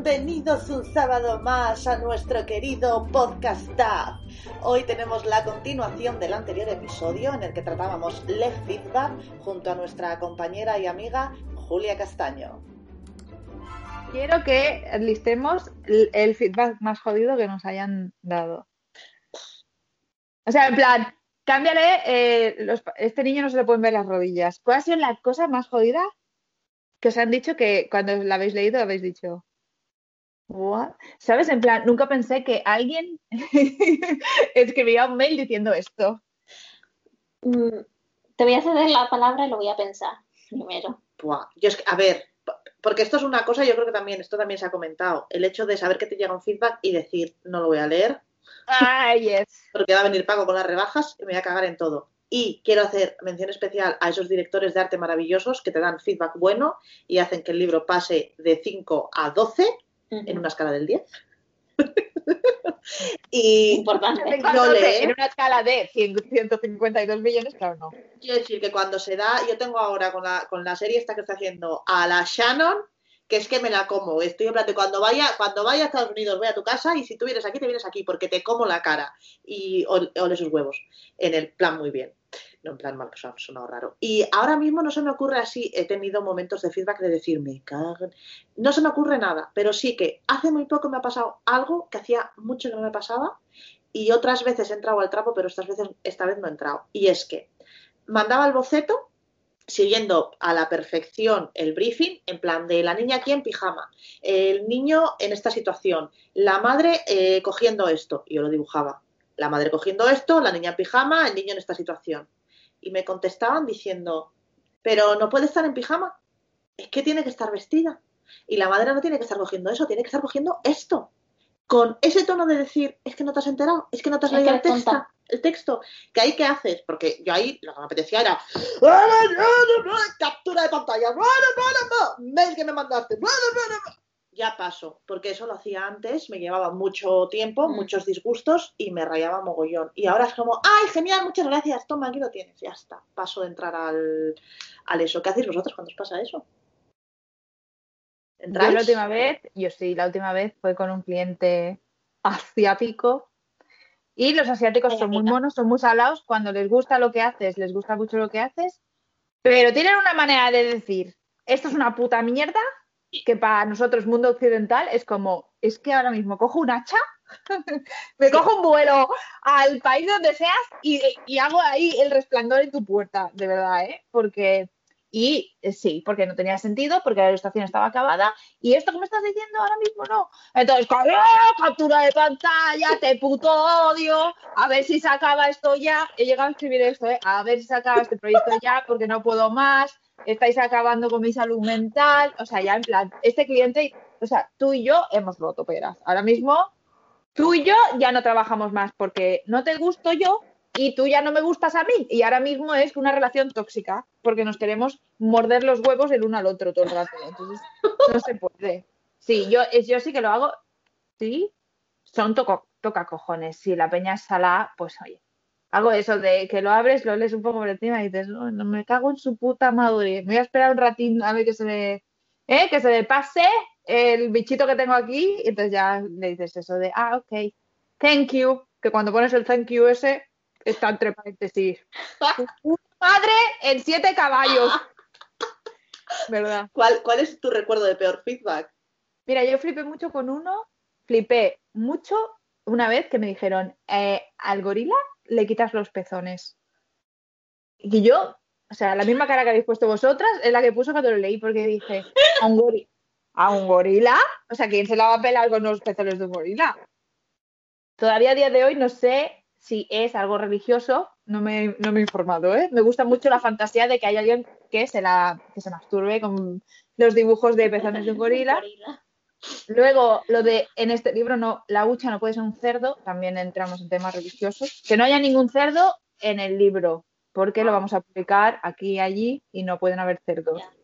Bienvenidos un sábado más a nuestro querido podcast. Hoy tenemos la continuación del anterior episodio en el que tratábamos Le Feedback junto a nuestra compañera y amiga Julia Castaño. Quiero que listemos el, feedback más jodido que nos hayan dado. O sea, en plan, cámbiale, eh, este niño no se le pueden ver las rodillas. ¿Cuál ha sido la cosa más jodida que os han dicho que cuando la habéis leído habéis dicho? "What?". ¿Sabes? En plan, nunca pensé que alguien escribía un mail diciendo esto. Mm, Te voy a ceder la palabra y lo voy a pensar primero. Buah, Yo es que, a ver, porque esto es una cosa, yo creo que también, esto también se ha comentado, el hecho de saber que te llega un feedback y decir, no lo voy a leer, Ay, yes. porque va a venir pago con las rebajas y me voy a cagar en todo. Y quiero hacer mención especial a esos directores de arte maravillosos que te dan feedback bueno y hacen que el libro pase de 5 a 12 en una escala del 10. y Importante. no leer. en una escala de 100 152 millones, claro, no. quiero decir que cuando se da, yo tengo ahora con la, con la serie esta que está haciendo a la Shannon, que es que me la como. Estoy en plan de cuando vaya, cuando vaya a Estados Unidos, voy a tu casa y si tú vienes aquí, te vienes aquí, porque te como la cara y ol- ole sus huevos. En el plan muy bien. En plan mal, que ha sonado raro. Y ahora mismo no se me ocurre así, he tenido momentos de feedback de decirme. No se me ocurre nada, pero sí que hace muy poco me ha pasado algo que hacía mucho que no me pasaba y otras veces he entrado al trapo, pero estas veces, esta vez no he entrado. Y es que mandaba el boceto siguiendo a la perfección el briefing, en plan de la niña aquí en pijama, el niño en esta situación, la madre eh, cogiendo esto, yo lo dibujaba, la madre cogiendo esto, la niña en pijama, el niño en esta situación. Y me contestaban diciendo, pero no puede estar en pijama, es que tiene que estar vestida. Y la madre no tiene que estar cogiendo eso, tiene que estar cogiendo esto. Con ese tono de decir, es que no te has enterado, es que no te has leído el texto, el texto. ¿Que ahí qué haces? Porque yo ahí lo que me apetecía era captura de pantalla, mail que me mandaste, ya paso, porque eso lo hacía antes, me llevaba mucho tiempo, Mm. muchos disgustos y me rayaba mogollón. Y ahora es como, ay, genial, muchas gracias, toma, aquí lo tienes, ya está, paso de entrar al, al eso. ¿Qué hacéis vosotros cuando os pasa eso? Yo la última vez, yo sí, la última vez fue con un cliente asiático. Y los asiáticos Ay, son muy monos, son muy salados. Cuando les gusta lo que haces, les gusta mucho lo que haces. Pero tienen una manera de decir, esto es una puta mierda, que para nosotros, mundo occidental, es como, es que ahora mismo cojo un hacha, me cojo un vuelo al país donde seas y, y hago ahí el resplandor en tu puerta, de verdad, ¿eh? Porque, y eh, sí, porque no tenía sentido, porque la ilustración estaba acabada, y esto que me estás diciendo ahora mismo no. Entonces, captura de pantalla, te puto odio, a ver si se acaba esto ya. He llegado a escribir esto, ¿eh? A ver si se acaba este proyecto ya, porque no puedo más, estáis acabando con mi salud mental. O sea, ya en plan, este cliente, o sea, tú y yo hemos roto peras. Ahora mismo, tú y yo ya no trabajamos más porque no te gusto yo y tú ya no me gustas a mí. Y ahora mismo es una relación tóxica porque nos queremos morder los huevos el uno al otro todo el rato. Entonces, no se puede. Sí, yo, yo sí que lo hago. Sí, son toco, toca cojones. Si la peña es salada, pues oye. Hago eso de que lo abres, lo lees un poco por encima y dices, no, no me cago en su puta madre. Me voy a esperar un ratín a ver que se me, ¿eh? que se me pase el bichito que tengo aquí. Y entonces ya le dices eso de, ah, ok, thank you. Que cuando pones el thank you ese, está entre paréntesis. Puta madre en siete caballos. ¿Verdad? ¿Cuál, ¿Cuál es tu recuerdo de peor feedback? Mira, yo flipé mucho con uno, flipé mucho una vez que me dijeron, eh, al gorila le quitas los pezones. Y yo, o sea, la misma cara que habéis puesto vosotras es la que puso cuando lo leí, porque dije, a un gorila, a un gorila, o sea, ¿quién se la va a pelar con los pezones de un gorila? Todavía a día de hoy no sé si es algo religioso, no me, no me he informado, ¿eh? Me gusta mucho la fantasía de que hay alguien que se, la, que se masturbe con los dibujos de pezones de un gorila. Luego, lo de en este libro no, la hucha no puede ser un cerdo, también entramos en temas religiosos. Que no haya ningún cerdo en el libro, porque lo vamos a publicar aquí y allí y no pueden haber cerdos. Ya.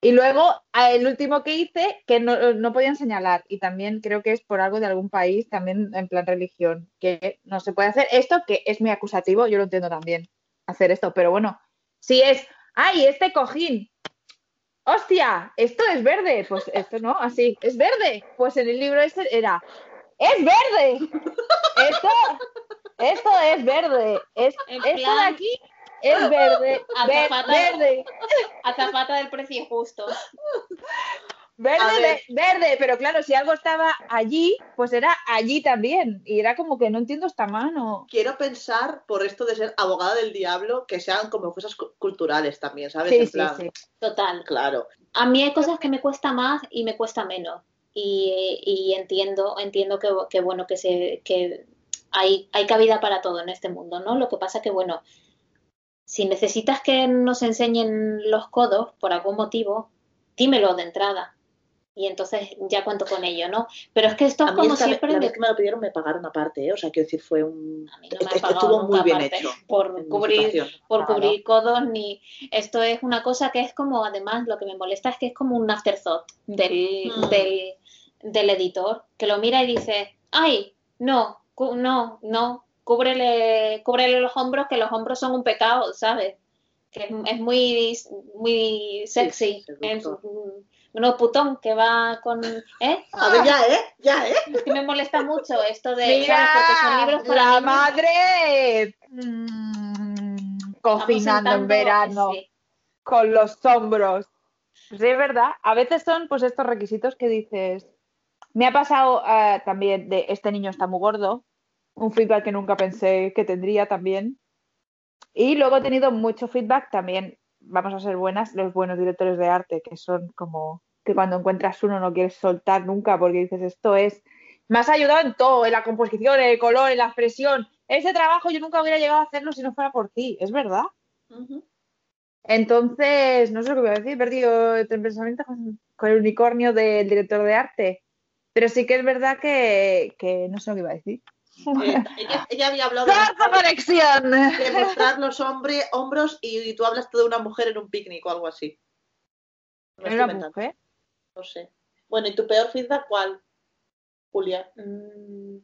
Y luego, a- el último que hice, que no, no podían señalar, y también creo que es por algo de algún país, también en plan religión, que no se puede hacer esto, que es muy acusativo, yo lo entiendo también, hacer esto, pero bueno, si es, ay, este cojín, hostia, esto es verde, pues esto no, así, es verde, pues en el libro ese era, es verde, esto, esto es verde, es, esto de aquí es verde, ver- Azafata. verde. Azafata del precio justo. Verde, verde, pero claro, si algo estaba allí, pues era allí también. Y era como que no entiendo esta mano. Quiero pensar, por esto de ser abogada del diablo, que sean como cosas cu- culturales también, ¿sabes? Sí, En sí, plan, sí. Total. Claro. A mí hay cosas que me cuesta más y me cuesta menos. Y, y entiendo, entiendo que, que, bueno, que se, que hay, hay cabida para todo en este mundo, ¿no? Lo que pasa que, bueno, si necesitas que nos enseñen los codos por algún motivo, dímelo de entrada. Y entonces ya cuento con ello, ¿no? Pero es que esto es como esta siempre la vez que me lo pidieron me pagaron aparte, ¿eh? O sea, quiero decir, fue un... A mí no me Estuvo muy nunca bien hecho. por cubrir por Claro. cubrir codos ni esto es una cosa que es como además lo que me molesta es que es como un afterthought del, Mm. del, del editor que lo mira y dice ay no no no cúbrele cúbrele los hombros que los hombros son un pecado sabes que es, es muy muy sexy sí, es uno putón que va con ¿eh? A ver, ya, ¿eh? Ya, ¿eh? Es que me molesta mucho esto de Mira, ¿sabes? porque son libros para la niños. madre mm, cocinando en verano sí. con los hombros. Sí, es verdad. A veces son pues estos requisitos que dices. Me ha pasado eh, también de este niño está muy gordo, un feedback que nunca pensé que tendría también. Y luego he tenido mucho feedback también, vamos a ser buenas, los buenos directores de arte, que son como que cuando encuentras uno no quieres soltar nunca porque dices, esto es, me has ayudado en todo, en la composición, en el color, en la expresión. Ese trabajo yo nunca hubiera llegado a hacerlo si no fuera por ti, es verdad. Entonces, no sé lo que voy a decir, he perdido el pensamiento con, con el unicornio del director de arte. Pero sí que es verdad que, que no sé lo que iba a decir. Eh, ella, ella había hablado de, ¡Corta conexión! de mostrar los hombre, hombros y, y tú hablaste de una mujer en un picnic o algo así. ¿Era una inventando, mujer? No sé. Bueno, ¿y tu peor feedback cuál, Julia? Mm,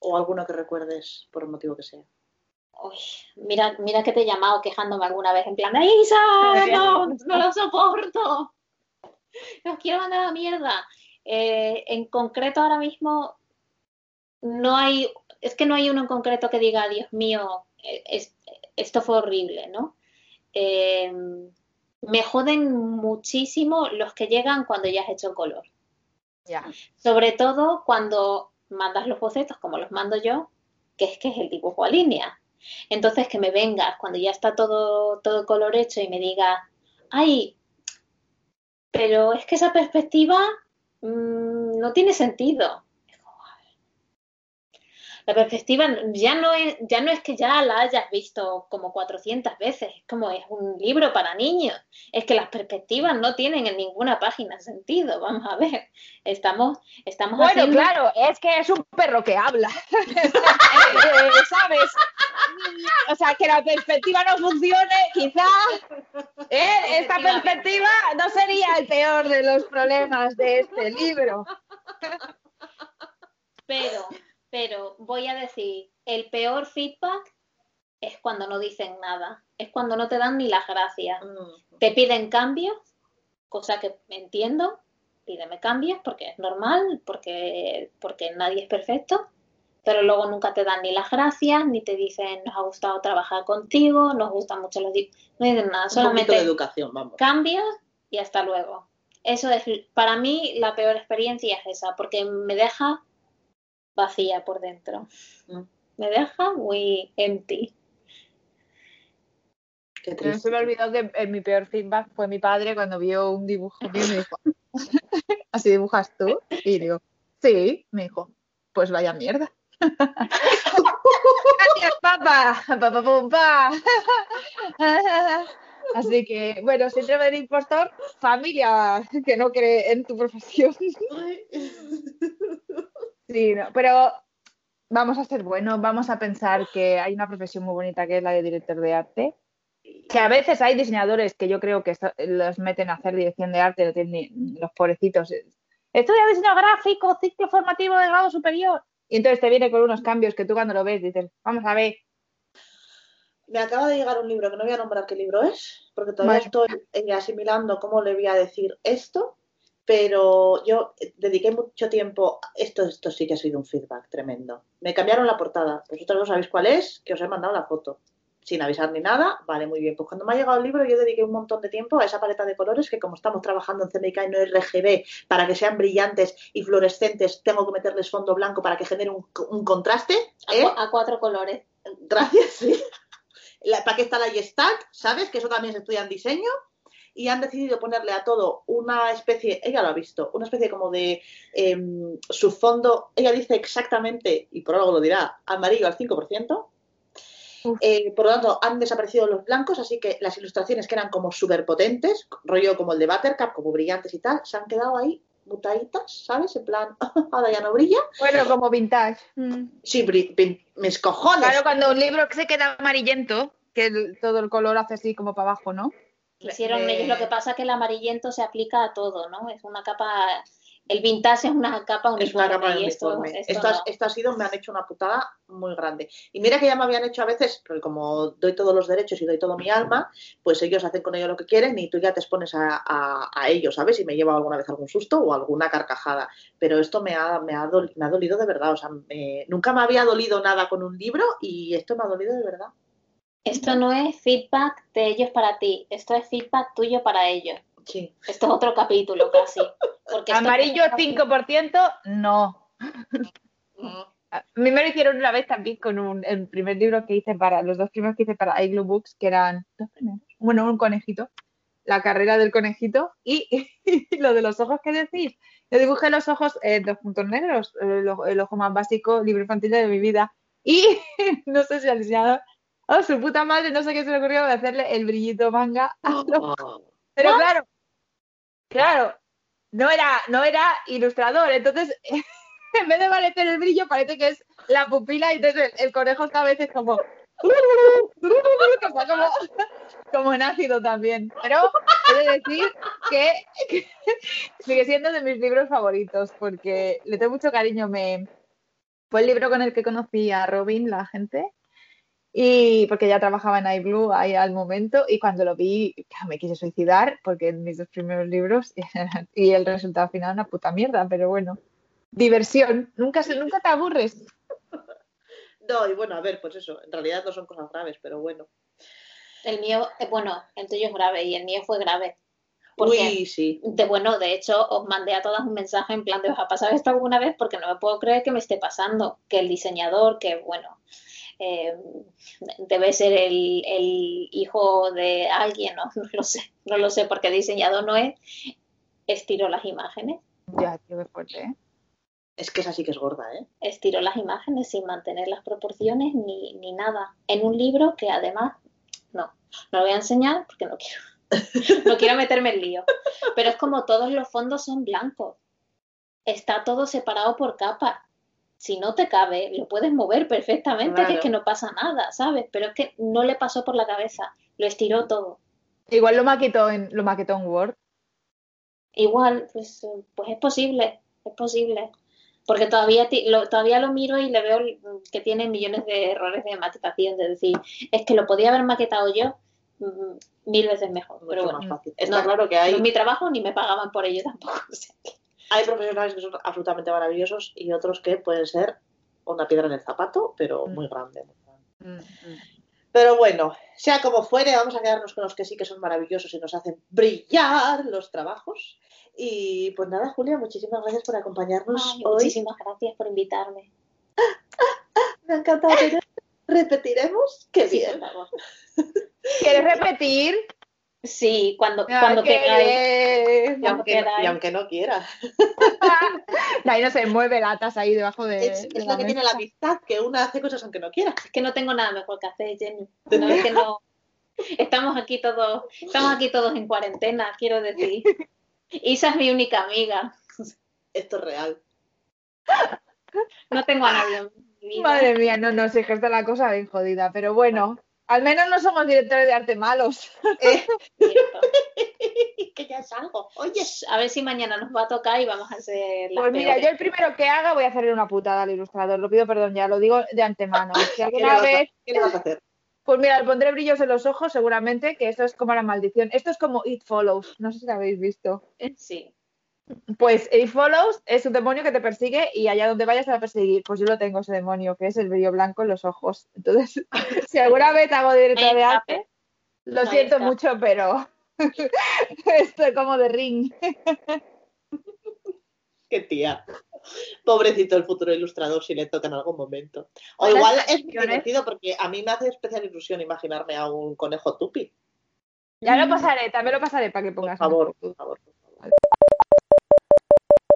O alguno que recuerdes por el motivo que sea. Uy, mira, mira que te he llamado quejándome alguna vez en plan, ¡Isa! No, no lo soporto. Los quiero mandar a la mierda. Eh, en concreto ahora mismo no hay, es que no hay uno en concreto que diga, Dios mío, es- esto fue horrible, ¿no? Eh, me joden muchísimo los que llegan cuando ya has hecho color. Ya. Sobre todo cuando mandas los bocetos como los mando yo, que es que es el dibujo a línea. Entonces que me vengas cuando ya está todo, todo color hecho y me digas, ay, pero es que esa perspectiva mm, no tiene sentido. Es como, a ver. La perspectiva ya no, es, ya no es que ya la hayas visto como 400 veces, es como es un libro para niños. Es que las perspectivas no tienen en ninguna página sentido. Vamos a ver, estamos, estamos Bueno, haciendo... claro, es que es un perro que habla. Eh, ¿Sabes? O sea, que la perspectiva no funcione, quizás ¿eh? esta perspectiva no sería el peor de los problemas de este libro. Pero, pero voy a decir, el peor feedback es cuando no dicen nada, es cuando no te dan ni las gracias. Mm. Te piden cambios, cosa que entiendo, pídeme cambios porque es normal, porque, porque nadie es perfecto, pero luego nunca te dan ni las gracias, ni te dicen nos ha gustado trabajar contigo, nos gustan mucho los... di-". No dicen nada, poquito de solamente educación, vamos. cambios y hasta luego. Eso es, para mí, la peor experiencia es esa, porque me deja vacía por dentro. Mm. Me deja muy empty. Qué No se me olvidó que eh, mi peor feedback fue mi padre cuando vio un dibujo mío y me dijo, ¿así dibujas tú? Y digo, sí, me dijo, pues vaya mierda. Gracias, papá. Papá, pum, pa. Así que, bueno, síndrome del impostor, familia que no cree en tu profesión. Sí, no, pero vamos a ser buenos, vamos a pensar que hay una profesión muy bonita que es la de director de arte. Que a veces hay diseñadores que yo creo que los meten a hacer dirección de arte, los pobrecitos. Estudia diseño gráfico, ciclo formativo de grado superior. Y entonces te viene con unos cambios que tú cuando lo ves dices, vamos a ver, Me acaba de llegar un libro que no voy a nombrar qué libro es, porque todavía estoy eh, asimilando cómo le voy a decir esto, pero yo dediqué mucho tiempo, esto, esto sí que ha sido un feedback tremendo. Me cambiaron la portada, vosotros no sabéis cuál es, que os he mandado la foto, sin avisar ni nada, vale, muy bien. Pues cuando me ha llegado el libro yo dediqué un montón de tiempo a esa paleta de colores que como estamos trabajando en CMYK y no RGB, para que sean brillantes y fluorescentes, tengo que meterles fondo blanco para que genere un, un contraste. A, ¿eh? cu- a cuatro colores. Gracias, sí. La, ¿Para qué está la Gestalt? ¿Sabes? Que eso también se estudia en diseño. Y han decidido ponerle a todo una especie, ella lo ha visto, una especie como de em, su fondo, ella dice exactamente, y por algo lo dirá, amarillo al 5%. Uf. Eh, por lo tanto, han desaparecido los blancos, así que las ilustraciones que eran como súper potentes, rollo como el de Buttercup, como brillantes y tal, se han quedado ahí mutaditas, ¿sabes? En plan, ahora ya no brilla. bueno, como vintage. Mm. Sí, mis cojones. Claro, cuando un libro se queda amarillento, que el- todo el color hace así como para abajo, ¿no? Hicieron de- ellos lo que pasa que el amarillento se aplica a todo, ¿no? Es una capa, el vintage es una capa uniforme Es una capa esto, uniforme. esto Esto, ha- no. esto ha sido, me han hecho una putada muy grande. Y mira que ya me habían hecho a veces, porque como doy todos los derechos y doy todo mi alma, pues ellos hacen con ello lo que quieren y tú ya te expones a, a- a ellos, ¿sabes? Y me lleva alguna vez algún susto o alguna carcajada. Pero esto me ha, me ha, dol- me ha dolido de verdad. O sea, me- nunca me había dolido nada con un libro y esto me ha dolido de verdad. Esto no es feedback de ellos para ti, esto es feedback tuyo para ellos. Sí. Esto es otro capítulo casi. Porque Amarillo 5%, no. A mí me lo hicieron una vez también con un, el primer libro que hice para, los dos primeros que hice para iGlue Books, que eran dos primeros, bueno, un conejito, la carrera del conejito y, lo de los ojos que decís. Yo dibujé los ojos en dos puntos negros, el, ojo- el ojo más básico, libro infantil de mi vida. Y no sé si al diseñador, oh, su puta madre, no sé qué se le ocurrió de hacerle el brillito manga a los pero claro, claro, no era, no era ilustrador, entonces en vez de parecer el brillo parece que es la pupila y entonces el, el conejo esta vez es como, está como, como en ácido también. Pero he de decir que, que sigue siendo de mis libros favoritos porque le tengo mucho cariño. Me, fue el libro con el que conocí a Robin, la gente, y porque ya trabajaba en iBlue ahí al momento y cuando lo vi me quise suicidar porque en mis dos primeros libros y el resultado final una puta mierda, pero bueno, diversión, nunca, se- nunca te aburres. No, y bueno, a ver, pues eso, en realidad no son cosas graves, pero bueno. El mío, eh, bueno, el tuyo es grave y el mío fue grave. Porque, Uy, sí. de, bueno, de hecho, os mandé a todas un mensaje en plan de, ¿os ha pasado esto alguna vez? Porque no me puedo creer que me esté pasando. Que el diseñador, que bueno, eh, debe ser el, el hijo de alguien, ¿no? No lo sé, no lo sé, porque diseñador no es, estiró las imágenes. Ya, tío, qué fuerte, ¿eh? Es que esa sí que es gorda, ¿eh? estiró las imágenes sin mantener las proporciones ni, ni nada. En un libro que además, no, no lo voy a enseñar porque no quiero, no quiero meterme en lío. Pero es como todos los fondos son blancos. Está todo separado por capas. Si no te cabe, lo puedes mover perfectamente, que es que no pasa nada, ¿sabes? Pero es que no le pasó por la cabeza, lo estiró todo. Igual lo maquetó en, lo maquetó en Word. Igual, pues, pues es posible, es posible. Porque todavía, ti- lo, todavía lo miro y le veo que tiene millones de errores de maquetación, de decir, es que lo podía haber maquetado yo mm, mil veces mejor. Pero Mucho bueno, más fácil. Está no, claro que no hay, es mi trabajo ni me pagaban por ello tampoco. o sea que- hay profesionales que son absolutamente maravillosos y otros que pueden ser una piedra en el zapato, pero Mm. muy grande. muy grande. Pero bueno, sea como fuere, vamos a quedarnos con los que sí que son maravillosos y nos hacen brillar los trabajos. Y pues nada, Julia, muchísimas gracias por acompañarnos Ay, hoy. muchísimas gracias por invitarme. Me ha encantado. ¿Repetiremos? Qué Sí, bien. por favor. ¿Quieres repetir? Sí, cuando, Ah, cuando queráis. Y aunque, y aunque no quiera. No, ahí no se mueve latas ahí debajo de. Es, de es la lo que tiene la amistad, que una hace cosas aunque no quiera. Es que no tengo nada mejor que hacer, Jenny. No es que no. Estamos aquí todos, estamos aquí todos en cuarentena, quiero decir. Isa es mi única amiga. Esto es real. No tengo a nadie en mi vida. Madre mía, no, no, sí que está la cosa bien jodida, pero bueno, al menos no somos directores de arte malos. Eh, que ya es algo. Oye, A ver si mañana nos va a tocar y vamos a hacer las Pues mira, peores. yo el primero que haga voy a hacerle una putada al ilustrador, lo pido perdón ya, lo digo de antemano. Si ¿qué alguna a, vez, qué le vas a hacer? pues mira, le pondré brillos en los ojos seguramente, que esto es como la maldición. Esto es como It Follows, no sé si lo habéis visto. Sí. Pues It Follows es un demonio que te persigue y allá donde vayas te va a perseguir. Pues yo lo tengo ese demonio, que es el brillo blanco en los ojos. Entonces, si alguna vez hago director de arte, lo No siento mucho, pero estoy como de ring. Qué tía. Pobrecito el futuro ilustrador si le toca en algún momento. O igual es muy divertido porque a mí me hace especial ilusión imaginarme a un conejo tupi. Ya lo pasaré, también lo pasaré para que Por pongas. favor, por favor. por favor.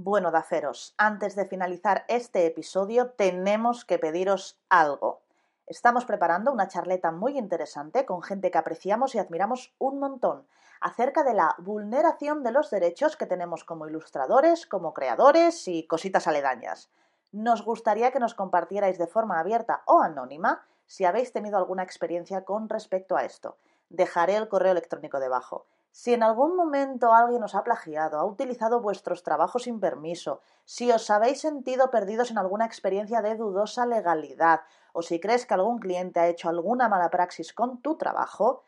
Bueno, Daferos, antes de finalizar este episodio tenemos que pediros algo. Estamos preparando una charleta muy interesante con gente que apreciamos y admiramos un montón acerca de la vulneración de los derechos que tenemos como ilustradores, como creadores y cositas aledañas. Nos gustaría que nos compartierais de forma abierta o anónima si habéis tenido alguna experiencia con respecto a esto. Dejaré el correo electrónico debajo. Si en algún momento alguien os ha plagiado, ha utilizado vuestros trabajos sin permiso, si os habéis sentido perdidos en alguna experiencia de dudosa legalidad o si crees que algún cliente ha hecho alguna mala praxis con tu trabajo,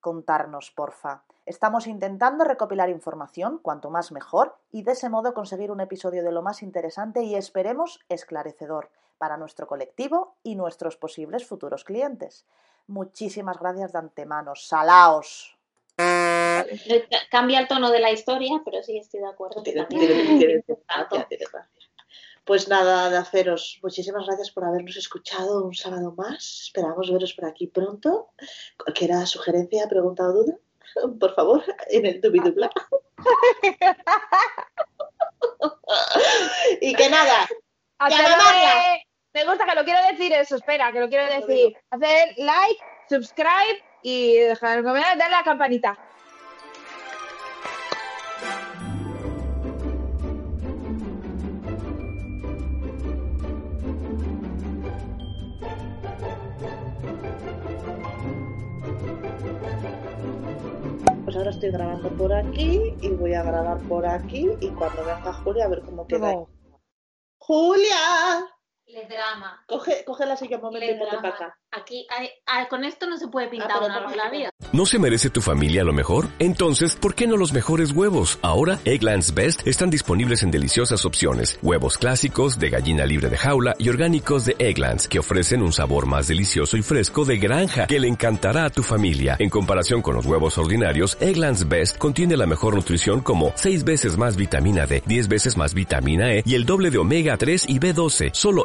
contarnos, porfa. Estamos intentando recopilar información, cuanto más mejor, y de ese modo conseguir un episodio de lo más interesante y esperemos esclarecedor para nuestro colectivo y nuestros posibles futuros clientes. Muchísimas gracias de antemano. Salaos. Eh, ca- Cambia el tono de la historia, pero sí estoy de acuerdo. que Tiene- también tiene- tiene- tiene tanto. gracia, tiene gracia. Pues nada, de haceros, muchísimas gracias por habernos escuchado un sábado más. Esperamos veros por aquí pronto. Cualquier sugerencia, pregunta o duda, por favor, en el dubidubla. y que nada, Me gusta que lo quiero decir eso, espera, que lo quiero decir. Hacer like, subscribe y dejar un comentario, darle a la campanita. Ahora estoy grabando por aquí y voy a grabar por aquí y cuando venga Julia a ver cómo queda. No. ¡Julia! Le drama. Coge, coge la silla un momento Le y ponte drama. para acá. Aquí, hay- ah, con esto no se puede pintar pero una la vida. ¿No se merece tu familia lo mejor? Entonces, ¿por qué no los mejores huevos? Ahora, Egglands Best están disponibles en deliciosas opciones. Huevos clásicos, de gallina libre de jaula y orgánicos de Egglands, que ofrecen un sabor más delicioso y fresco de granja que le encantará a tu familia. En comparación con los huevos ordinarios, Egglands Best contiene la mejor nutrición como 6 veces más vitamina D, 10 veces más vitamina E y el doble de omega 3 y B12. Solo